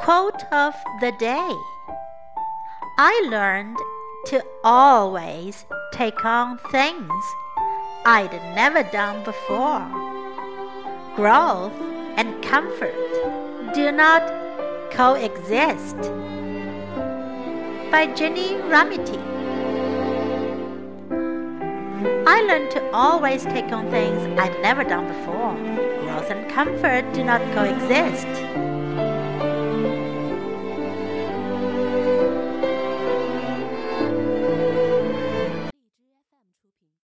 Quote of the day I learned to always take on things I'd never done before. Growth and comfort do not coexist. By Ginni Rometty. I learned to always take on things I'd never done before. Growth and comfort do not coexist.